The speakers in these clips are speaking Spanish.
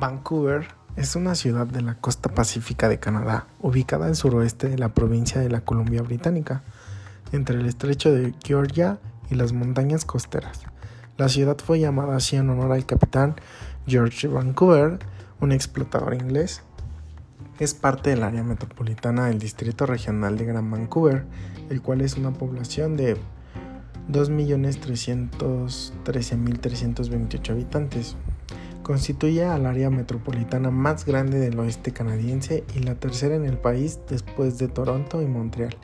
Vancouver es una ciudad de la costa pacífica de Canadá, ubicada al suroeste de la provincia de la Columbia Británica, entre el estrecho de Georgia y las montañas costeras. La ciudad fue llamada así en honor al capitán George Vancouver, un explotador inglés. Es parte del área metropolitana del Distrito Regional de Gran Vancouver, el cual es una población de 2.313.328 habitantes. Constituye al área metropolitana más grande del oeste canadiense y la tercera en el país después de Toronto y Montreal.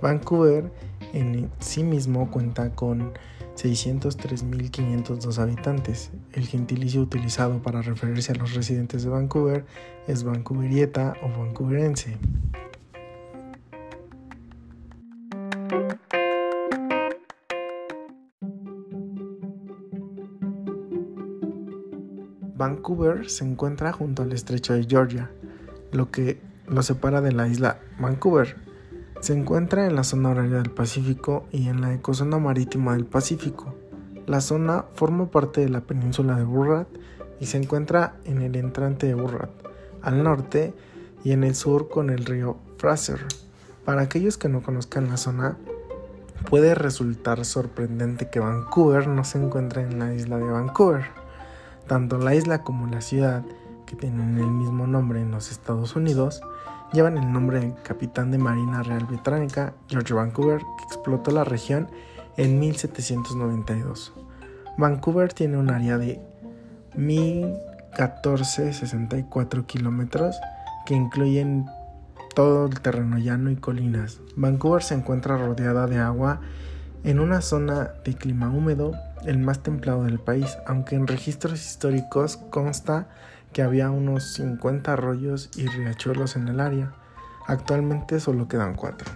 Vancouver en sí mismo cuenta con 603.502 habitantes. El gentilicio utilizado para referirse a los residentes de Vancouver es vancouverieta o vancouverense. Vancouver se encuentra junto al estrecho de Georgia, lo que lo separa de la isla Vancouver. Se encuentra en la zona horaria del Pacífico y en la ecozona marítima del Pacífico. La zona forma parte de la península de Burrat y se encuentra en el entrante de Burrat, al norte y en el sur con el río Fraser. Para aquellos que no conozcan la zona, puede resultar sorprendente que Vancouver no se encuentre en la isla de Vancouver. Tanto la isla como la ciudad, que tienen el mismo nombre en los Estados Unidos, llevan el nombre del capitán de Marina Real Británica George Vancouver, que explotó la región en 1792. Vancouver tiene un área de 1.1464 kilómetros que incluyen todo el terreno llano y colinas. Vancouver se encuentra rodeada de agua en una zona de clima húmedo, el más templado del país, aunque en registros históricos consta que había unos 50 arroyos y riachuelos en el área. Actualmente solo quedan cuatro.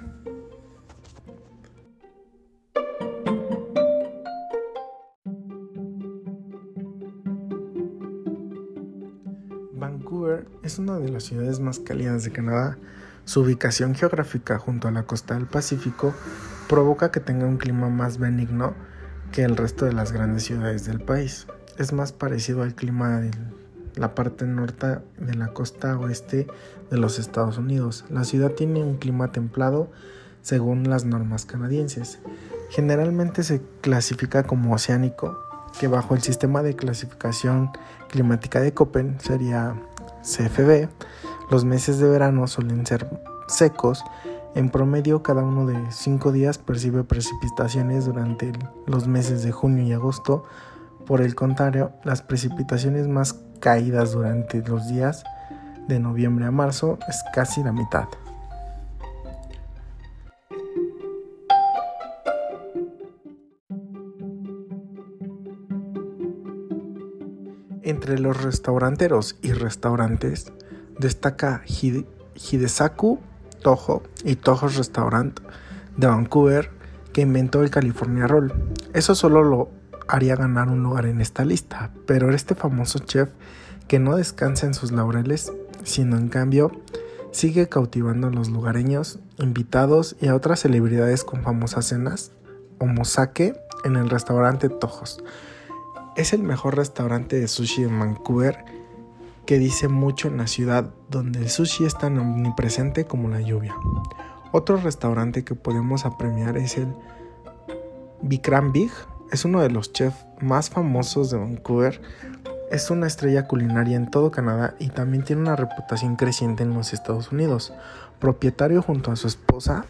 Vancouver es una de las ciudades más cálidas de Canadá. Su ubicación geográfica junto a la costa del Pacífico provoca que tenga un clima más benigno que el resto de las grandes ciudades del país. Es más parecido al clima de la parte norte de la costa oeste de los Estados Unidos. La ciudad tiene un clima templado según las normas canadienses. Generalmente se clasifica como oceánico, que bajo el sistema de clasificación climática de Köppen sería CFB. Los meses de verano suelen ser secos en promedio, cada uno de cinco días percibe precipitaciones durante los meses de junio y agosto. Por el contrario, las precipitaciones más caídas durante los días de noviembre a marzo es casi la mitad. Entre los restauranteros y restaurantes destaca Hidesaku Toho y Toho's Restaurant de Vancouver que inventó el California Roll. Eso solo lo haría ganar un lugar en esta lista, pero este famoso chef que no descansa en sus laureles, sino en cambio sigue cautivando a los lugareños, invitados y a otras celebridades con famosas cenas, o mosake en el restaurante Tojos. Es el mejor restaurante de sushi en Vancouver que dice mucho en la ciudad donde el sushi es tan omnipresente como la lluvia. Otro restaurante que podemos apremiar es el Vikram Big, es uno de los chefs más famosos de Vancouver, es una estrella culinaria en todo Canadá y también tiene una reputación creciente en los Estados Unidos. Propietario junto a su esposa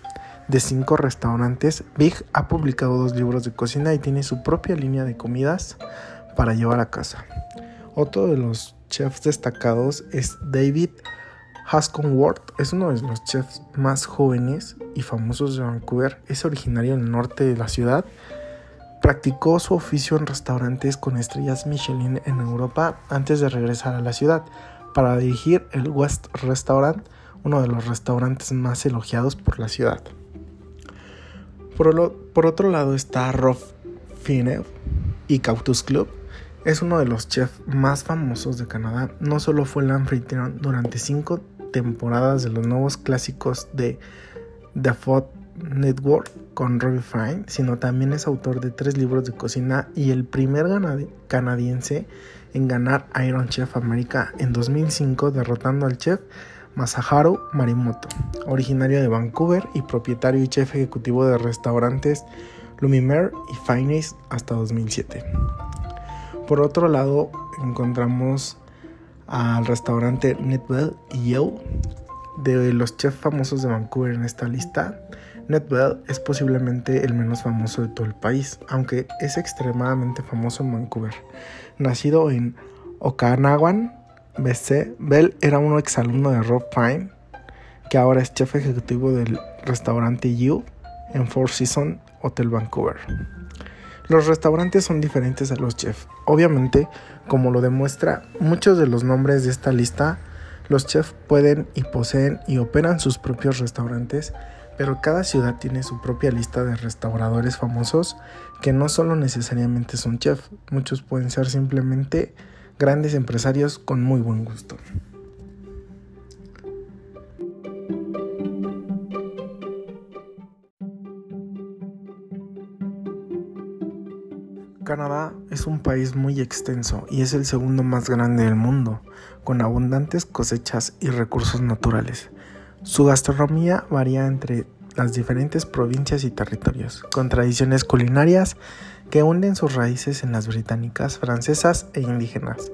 de cinco restaurantes, Big ha publicado dos libros de cocina y tiene su propia línea de comidas para llevar a casa. Otro de los chefs destacados es David Hasconworth. Es uno de los chefs más jóvenes y famosos de Vancouver. Es originario del norte de la ciudad. Practicó su oficio en restaurantes con estrellas Michelin en Europa antes de regresar a la ciudad para dirigir el West Restaurant, uno de los restaurantes más elogiados por la ciudad. Por, por otro lado está Rolf Finev y Cautus Club, es uno de los chefs más famosos de Canadá. No solo fue el anfitrión durante cinco temporadas de los nuevos clásicos de The Food Network con Robbie Fine, sino también es autor de tres libros de cocina y el primer canadiense en ganar Iron Chef America en 2005 derrotando al chef Masaharu Marimoto, originario de Vancouver y propietario y chef ejecutivo de restaurantes Lumiere y Finest hasta 2007. Por otro lado, encontramos al restaurante Netwell y Yale, de los chefs famosos de Vancouver en esta lista. Netwell es posiblemente el menos famoso de todo el país, aunque es extremadamente famoso en Vancouver. Nacido en Okanagan, BC, Bell era un exalumno de Rob Pine, que ahora es chef ejecutivo del restaurante You en Four Seasons Hotel Vancouver. Los restaurantes son diferentes a los chefs. Obviamente, como lo demuestra muchos de los nombres de esta lista, los chefs pueden y poseen y operan sus propios restaurantes, pero cada ciudad tiene su propia lista de restauradores famosos que no solo necesariamente son chefs, muchos pueden ser simplemente grandes empresarios con muy buen gusto. Canadá es un país muy extenso y es el segundo más grande del mundo, con abundantes cosechas y recursos naturales. Su gastronomía varía entre las diferentes provincias y territorios, con tradiciones culinarias que hunden sus raíces en las británicas, francesas e indígenas.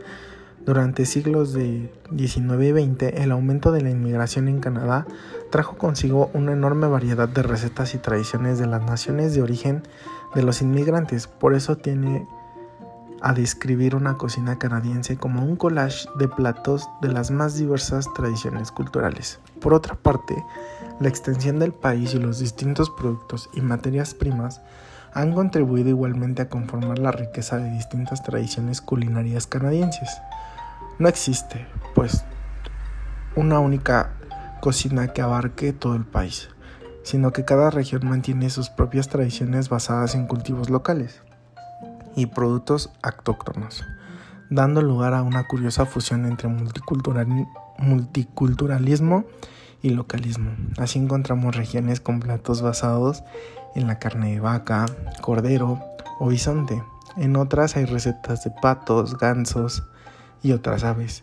Durante siglos de 19 y 20, el aumento de la inmigración en Canadá trajo consigo una enorme variedad de recetas y tradiciones de las naciones de origen de los inmigrantes. Por eso tiene a describir una cocina canadiense como un collage de platos de las más diversas tradiciones culturales. Por otra parte, la extensión del país y los distintos productos y materias primas han contribuido igualmente a conformar la riqueza de distintas tradiciones culinarias canadienses. No existe, pues, una única cocina que abarque todo el país sino que cada región mantiene sus propias tradiciones basadas en cultivos locales y productos autóctonos, dando lugar a una curiosa fusión entre multiculturalismo y localismo. Así encontramos regiones con platos basados en la carne de vaca, cordero o bisonte. En otras hay recetas de patos, gansos y otras aves.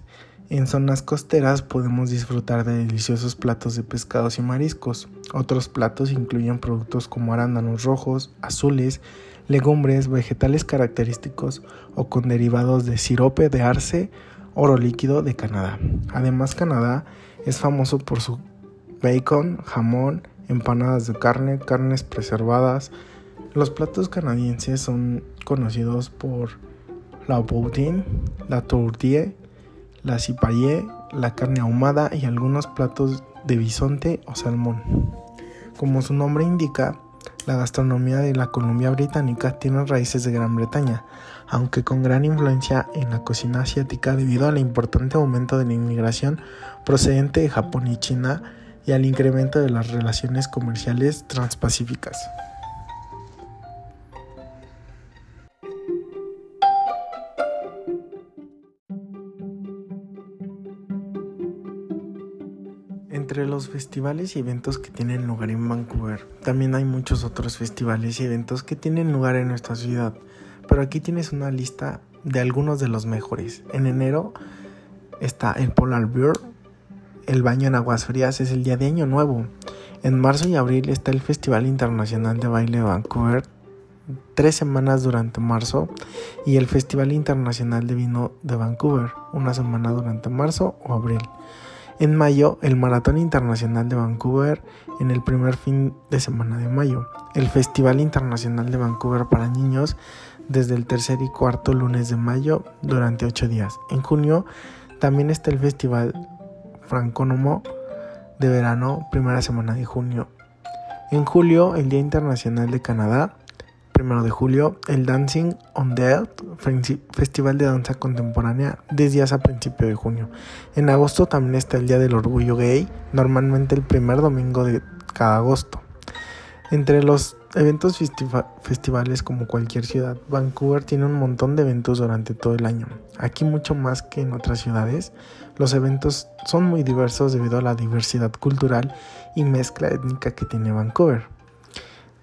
En zonas costeras podemos disfrutar de deliciosos platos de pescados y mariscos. Otros platos incluyen productos como arándanos rojos, azules, legumbres, vegetales característicos o con derivados de sirope de arce, oro líquido de Canadá. Además, Canadá es famoso por su bacon, jamón, empanadas de carne, carnes preservadas. Los platos canadienses son conocidos por la boudin, la tourtière, la cipayé, la carne ahumada y algunos platos de bisonte o salmón. Como su nombre indica, la gastronomía de la Columbia Británica tiene raíces de Gran Bretaña, aunque con gran influencia en la cocina asiática debido al importante aumento de la inmigración procedente de Japón y China y al incremento de las relaciones comerciales transpacíficas. Entre los festivales y eventos que tienen lugar en Vancouver, también hay muchos otros festivales y eventos que tienen lugar en nuestra ciudad, pero aquí tienes una lista de algunos de los mejores. En enero está el Polar Bear, el baño en aguas frías es el día de Año Nuevo. En marzo y abril está el Festival Internacional de Baile de Vancouver, tres semanas durante marzo, y el Festival Internacional de Vino de Vancouver, una semana durante marzo o abril. En mayo, el Maratón Internacional de Vancouver en el primer fin de semana de mayo. El Festival Internacional de Vancouver para niños desde el tercer y cuarto lunes de mayo durante ocho días. En junio también está el Festival Francónomo de verano, primera semana de junio. En julio, el Día Internacional de Canadá primero de julio, el Dancing on the Earth, festival de danza contemporánea, 10 días a principio de junio. En agosto también está el Día del Orgullo Gay, normalmente el primer domingo de cada agosto. Entre los eventos festivales como cualquier ciudad, Vancouver tiene un montón de eventos durante todo el año. Aquí mucho más que en otras ciudades, los eventos son muy diversos debido a la diversidad cultural y mezcla étnica que tiene Vancouver.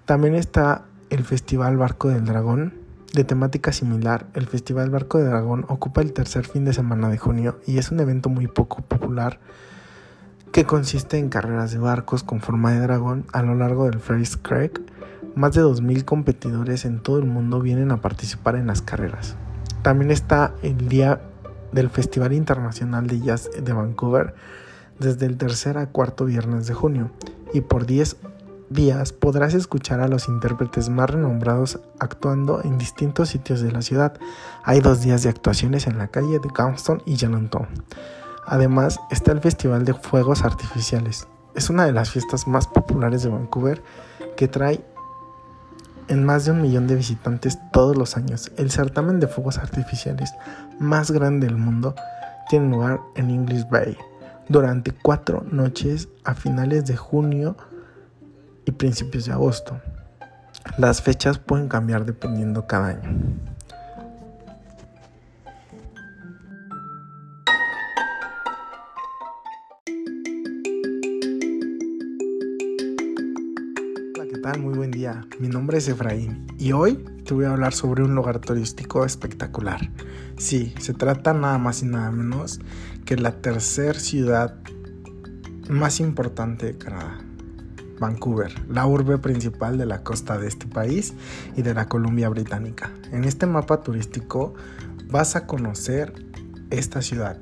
También está el Festival Barco del Dragón. De temática similar, el Festival Barco del Dragón ocupa el tercer fin de semana de junio y es un evento muy poco popular que consiste en carreras de barcos con forma de dragón a lo largo del Ferris Creek. Más de 2.000 competidores en todo el mundo vienen a participar en las carreras. También está el día del Festival Internacional de Jazz de Vancouver desde el tercer a cuarto viernes de junio y por 10 días podrás escuchar a los intérpretes más renombrados actuando en distintos sitios de la ciudad. Hay dos días de actuaciones en la calle de Galston y Yalanton. Además está el Festival de Fuegos Artificiales. Es una de las fiestas más populares de Vancouver que trae en más de un millón de visitantes todos los años. El certamen de fuegos artificiales más grande del mundo tiene lugar en English Bay durante cuatro noches a finales de junio y principios de agosto. Las fechas pueden cambiar dependiendo cada año. Hola, ¿qué tal? Muy buen día. Mi nombre es Efraín y hoy te voy a hablar sobre un lugar turístico espectacular. Sí, se trata nada más y nada menos que la tercera ciudad más importante de Canadá. Vancouver, la urbe principal de la costa de este país y de la Columbia Británica. En este mapa turístico vas a conocer esta ciudad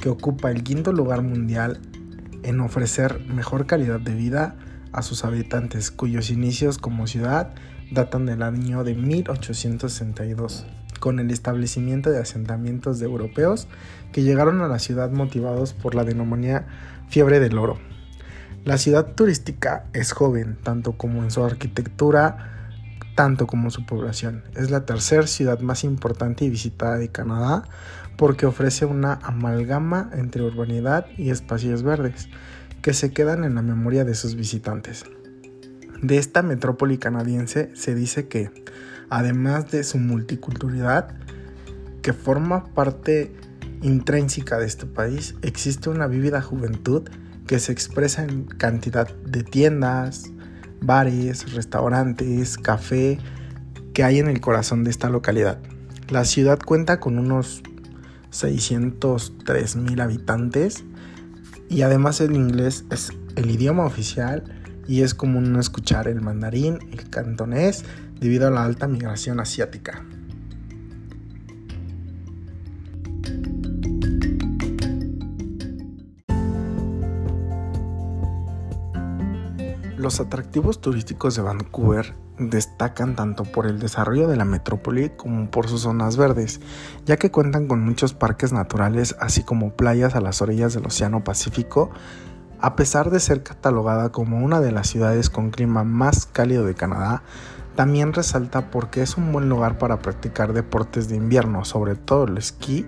que ocupa el quinto lugar mundial en ofrecer mejor calidad de vida a sus habitantes, cuyos inicios como ciudad datan del año de 1862, con el establecimiento de asentamientos de europeos que llegaron a la ciudad motivados por la denominada fiebre del oro. La ciudad turística es joven, tanto como en su arquitectura, tanto como su población. Es la tercera ciudad más importante y visitada de Canadá porque ofrece una amalgama entre urbanidad y espacios verdes que se quedan en la memoria de sus visitantes. De esta metrópoli canadiense se dice que, además de su multiculturalidad, que forma parte intrínseca de este país, existe una vívida juventud que se expresa en cantidad de tiendas, bares, restaurantes, café que hay en el corazón de esta localidad. La ciudad cuenta con unos 603 mil habitantes y además el inglés es el idioma oficial y es común no escuchar el mandarín, el cantonés, debido a la alta migración asiática. Los atractivos turísticos de Vancouver destacan tanto por el desarrollo de la metrópoli como por sus zonas verdes, ya que cuentan con muchos parques naturales así como playas a las orillas del Océano Pacífico, a pesar de ser catalogada como una de las ciudades con clima más cálido de Canadá, también resalta porque es un buen lugar para practicar deportes de invierno, sobre todo el esquí,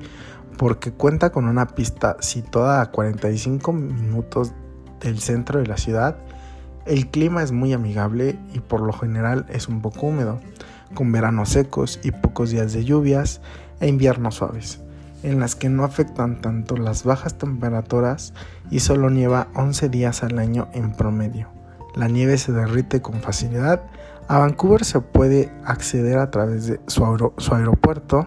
porque cuenta con una pista situada a 45 minutos del centro de la ciudad el clima es muy amigable y por lo general es un poco húmedo, con veranos secos y pocos días de lluvias e inviernos suaves, en las que no afectan tanto las bajas temperaturas y solo nieva 11 días al año en promedio. La nieve se derrite con facilidad. A Vancouver se puede acceder a través de su, su aeropuerto,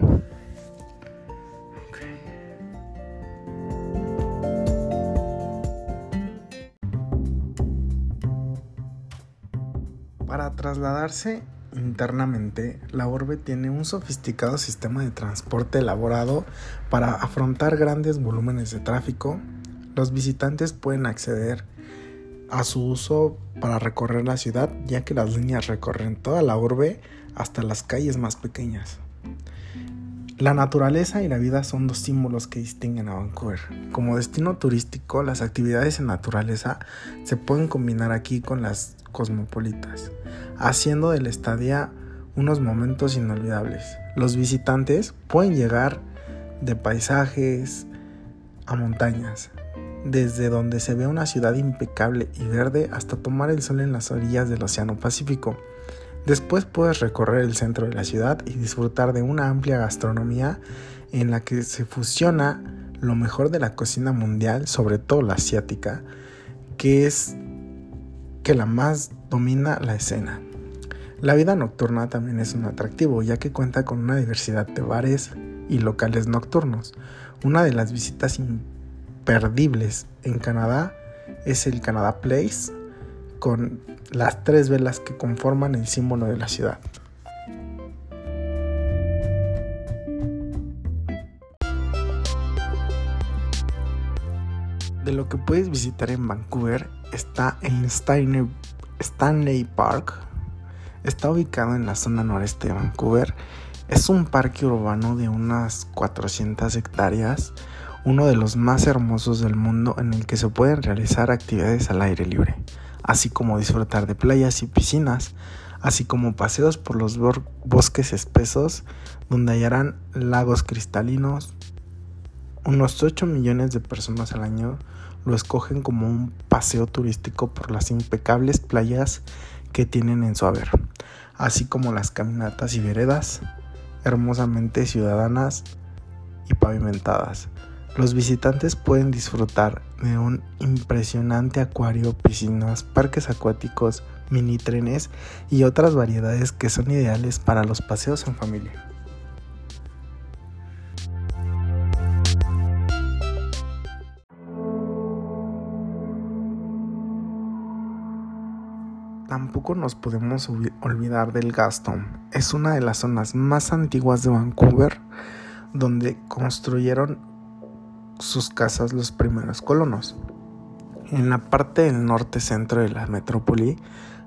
trasladarse internamente, la orbe tiene un sofisticado sistema de transporte elaborado para afrontar grandes volúmenes de tráfico. Los visitantes pueden acceder a su uso para recorrer la ciudad, ya que las líneas recorren toda la orbe hasta las calles más pequeñas. La naturaleza y la vida son dos símbolos que distinguen a Vancouver. Como destino turístico, las actividades en naturaleza se pueden combinar aquí con las cosmopolitas, haciendo de la estadía unos momentos inolvidables. Los visitantes pueden llegar de paisajes a montañas, desde donde se ve una ciudad impecable y verde hasta tomar el sol en las orillas del Océano Pacífico. Después puedes recorrer el centro de la ciudad y disfrutar de una amplia gastronomía en la que se fusiona lo mejor de la cocina mundial, sobre todo la asiática, que es que la más domina la escena. La vida nocturna también es un atractivo, ya que cuenta con una diversidad de bares y locales nocturnos. Una de las visitas imperdibles en Canadá es el Canada Place, con las tres velas que conforman el símbolo de la ciudad. De lo que puedes visitar en Vancouver está en Stanley Park. Está ubicado en la zona noreste de Vancouver. Es un parque urbano de unas 400 hectáreas, uno de los más hermosos del mundo en el que se pueden realizar actividades al aire libre, así como disfrutar de playas y piscinas, así como paseos por los bosques espesos donde hallarán lagos cristalinos. Unos 8 millones de personas al año lo escogen como un paseo turístico por las impecables playas que tienen en su haber, así como las caminatas y veredas hermosamente ciudadanas y pavimentadas. Los visitantes pueden disfrutar de un impresionante acuario, piscinas, parques acuáticos, mini trenes y otras variedades que son ideales para los paseos en familia. Tampoco nos podemos olvidar del Gaston. Es una de las zonas más antiguas de Vancouver donde construyeron sus casas los primeros colonos. En la parte del norte centro de la metrópoli,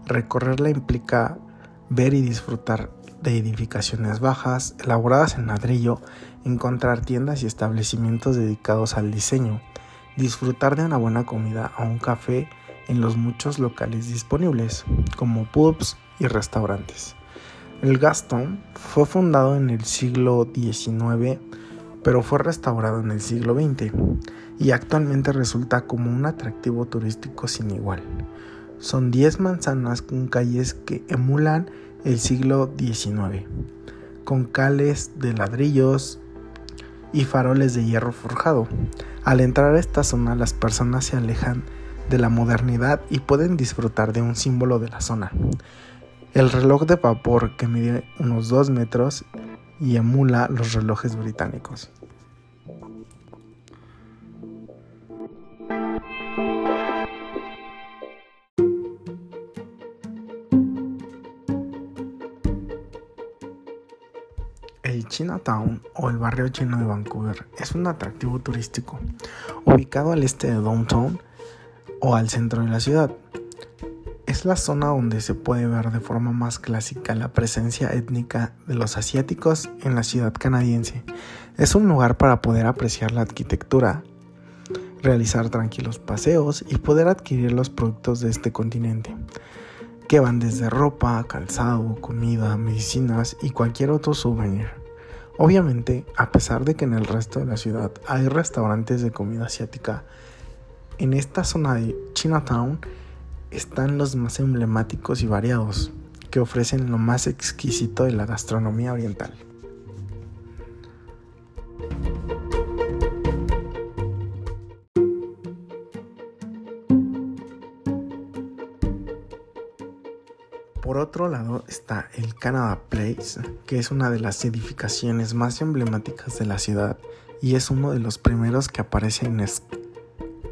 recorrerla implica ver y disfrutar de edificaciones bajas, elaboradas en ladrillo, encontrar tiendas y establecimientos dedicados al diseño, disfrutar de una buena comida o un café en los muchos locales disponibles, como pubs y restaurantes. El Gaston fue fundado en el siglo XIX, pero fue restaurado en el siglo XX y actualmente resulta como un atractivo turístico sin igual. Son 10 manzanas con calles que emulan el siglo XIX, con cales de ladrillos y faroles de hierro forjado. Al entrar a esta zona las personas se alejan de la modernidad y pueden disfrutar de un símbolo de la zona. El reloj de vapor que mide unos 2 metros y emula los relojes británicos. Chinatown o el barrio chino de Vancouver es un atractivo turístico ubicado al este de Downtown o al centro de la ciudad. Es la zona donde se puede ver de forma más clásica la presencia étnica de los asiáticos en la ciudad canadiense. Es un lugar para poder apreciar la arquitectura, realizar tranquilos paseos y poder adquirir los productos de este continente, que van desde ropa, calzado, comida, medicinas y cualquier otro souvenir. Obviamente, a pesar de que en el resto de la ciudad hay restaurantes de comida asiática, en esta zona de Chinatown están los más emblemáticos y variados, que ofrecen lo más exquisito de la gastronomía oriental. Por otro lado está el Canada Place, que es una de las edificaciones más emblemáticas de la ciudad y es uno de los primeros que aparece en,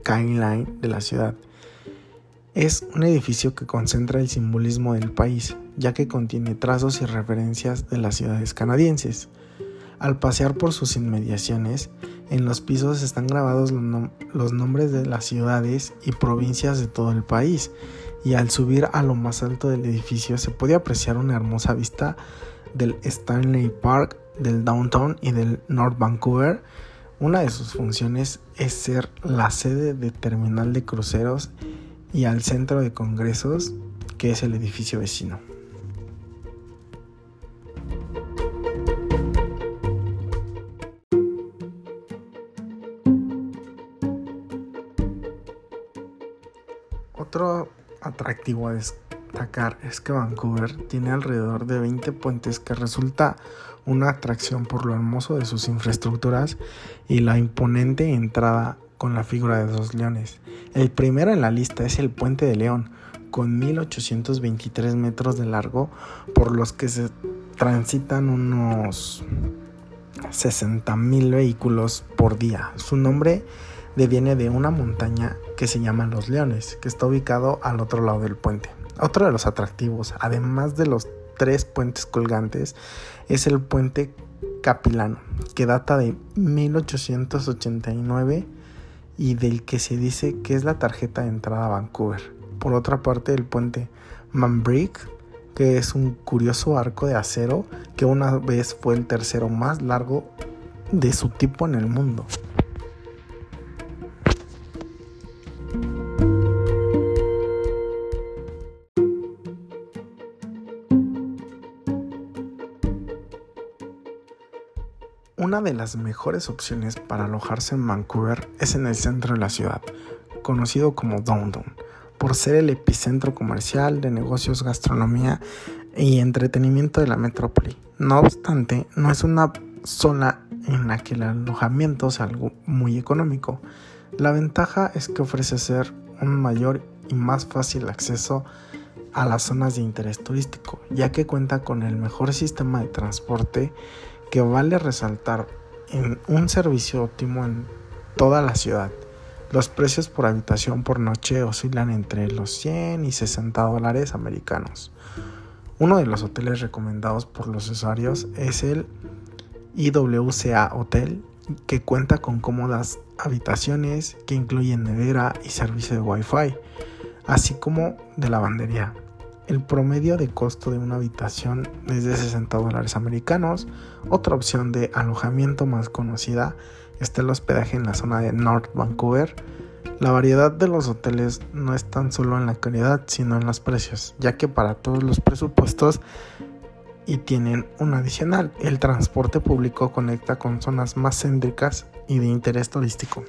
skyline de la ciudad. Es un edificio que concentra el simbolismo del país, ya que contiene trazos y referencias de las ciudades canadienses. Al pasear por sus inmediaciones, en los pisos están grabados los nombres de las ciudades y provincias de todo el país, y al subir a lo más alto del edificio se puede apreciar una hermosa vista del Stanley Park, del Downtown y del North Vancouver, una de sus funciones es ser la sede de terminal de cruceros y al centro de congresos, que es el edificio vecino. Atractivo a destacar es que Vancouver tiene alrededor de 20 puentes que resulta una atracción por lo hermoso de sus infraestructuras y la imponente entrada con la figura de dos leones. El primero en la lista es el Puente de León, con 1823 metros de largo, por los que se transitan unos 60.000 vehículos por día. Su nombre deviene de una montaña que se llama Los Leones, que está ubicado al otro lado del puente. Otro de los atractivos, además de los tres puentes colgantes, es el puente Capilano, que data de 1889 y del que se dice que es la tarjeta de entrada a Vancouver. Por otra parte, el puente Manbrick, que es un curioso arco de acero que una vez fue el tercero más largo de su tipo en el mundo. Una de las mejores opciones para alojarse en Vancouver es en el centro de la ciudad, conocido como Downtown, por ser el epicentro comercial de negocios, gastronomía y entretenimiento de la metrópoli. No obstante, no es una zona en la que el alojamiento sea algo muy económico. La ventaja es que ofrece ser un mayor y más fácil acceso a las zonas de interés turístico, ya que cuenta con el mejor sistema de transporte que vale resaltar en un servicio óptimo en toda la ciudad. Los precios por habitación por noche oscilan entre los 100 y 60 dólares americanos. Uno de los hoteles recomendados por los usuarios es el IWCA Hotel, que cuenta con cómodas habitaciones que incluyen nevera y servicio de Wi-Fi, así como de lavandería. El promedio de costo de una habitación es de 60 dólares americanos. Otra opción de alojamiento más conocida está el hospedaje en la zona de North Vancouver. La variedad de los hoteles no es tan solo en la calidad, sino en los precios, ya que para todos los presupuestos y tienen un adicional, el transporte público conecta con zonas más céntricas y de interés turístico.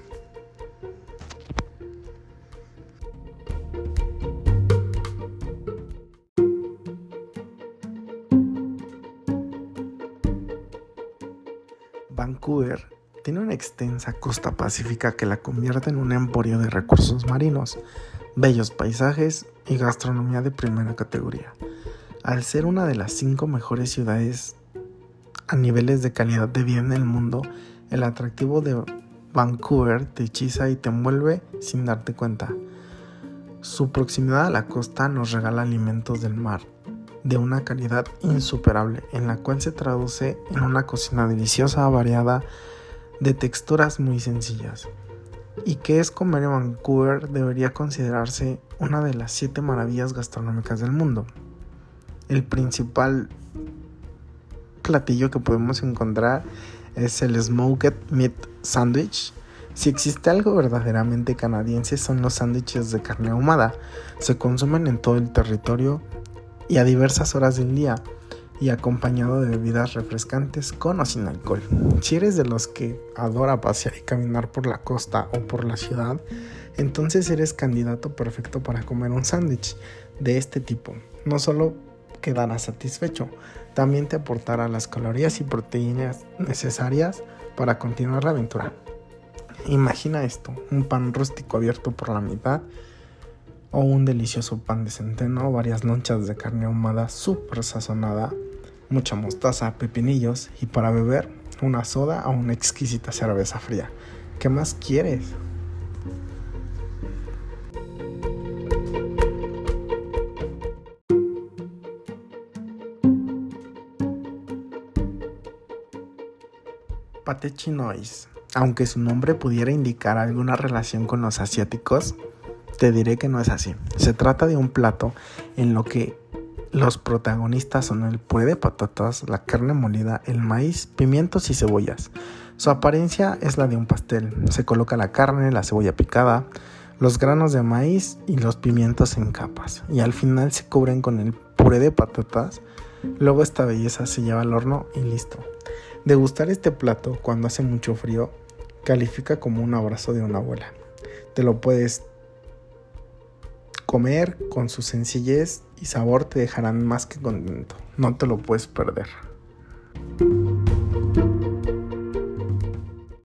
Vancouver tiene una extensa costa pacífica que la convierte en un emporio de recursos marinos, bellos paisajes y gastronomía de primera categoría. Al ser una de las cinco mejores ciudades a niveles de calidad de vida en el mundo, el atractivo de Vancouver te hechiza y te envuelve sin darte cuenta. Su proximidad a la costa nos regala alimentos del mar, de una calidad insuperable, en la cual se traduce en una cocina deliciosa, variada, de texturas muy sencillas. Y que es comer en Vancouver debería considerarse una de las siete maravillas gastronómicas del mundo. El principal platillo que podemos encontrar es el Smoked Meat Sandwich. Si existe algo verdaderamente canadiense son los sándwiches de carne ahumada. Se consumen en todo el territorio y a diversas horas del día y acompañado de bebidas refrescantes con o sin alcohol. Si eres de los que adora pasear y caminar por la costa o por la ciudad, entonces eres candidato perfecto para comer un sándwich de este tipo. No solo quedarás satisfecho, también te aportará las calorías y proteínas necesarias para continuar la aventura. Imagina esto, un pan rústico abierto por la mitad o un delicioso pan de centeno, varias lonchas de carne ahumada súper sazonada, mucha mostaza, pepinillos y para beber una soda o una exquisita cerveza fría. ¿Qué más quieres? Pate chinois. Aunque su nombre pudiera indicar alguna relación con los asiáticos, te diré que no es así. Se trata de un plato en lo que los protagonistas son el puré de patatas, la carne molida, el maíz, pimientos y cebollas. Su apariencia es la de un pastel. Se coloca la carne, la cebolla picada, los granos de maíz y los pimientos en capas. Y al final se cubren con el puré de patatas. Luego esta belleza se lleva al horno y listo. Degustar este plato cuando hace mucho frío califica como un abrazo de una abuela. Te lo puedes comer con su sencillez y sabor te dejarán más que contento. No te lo puedes perder.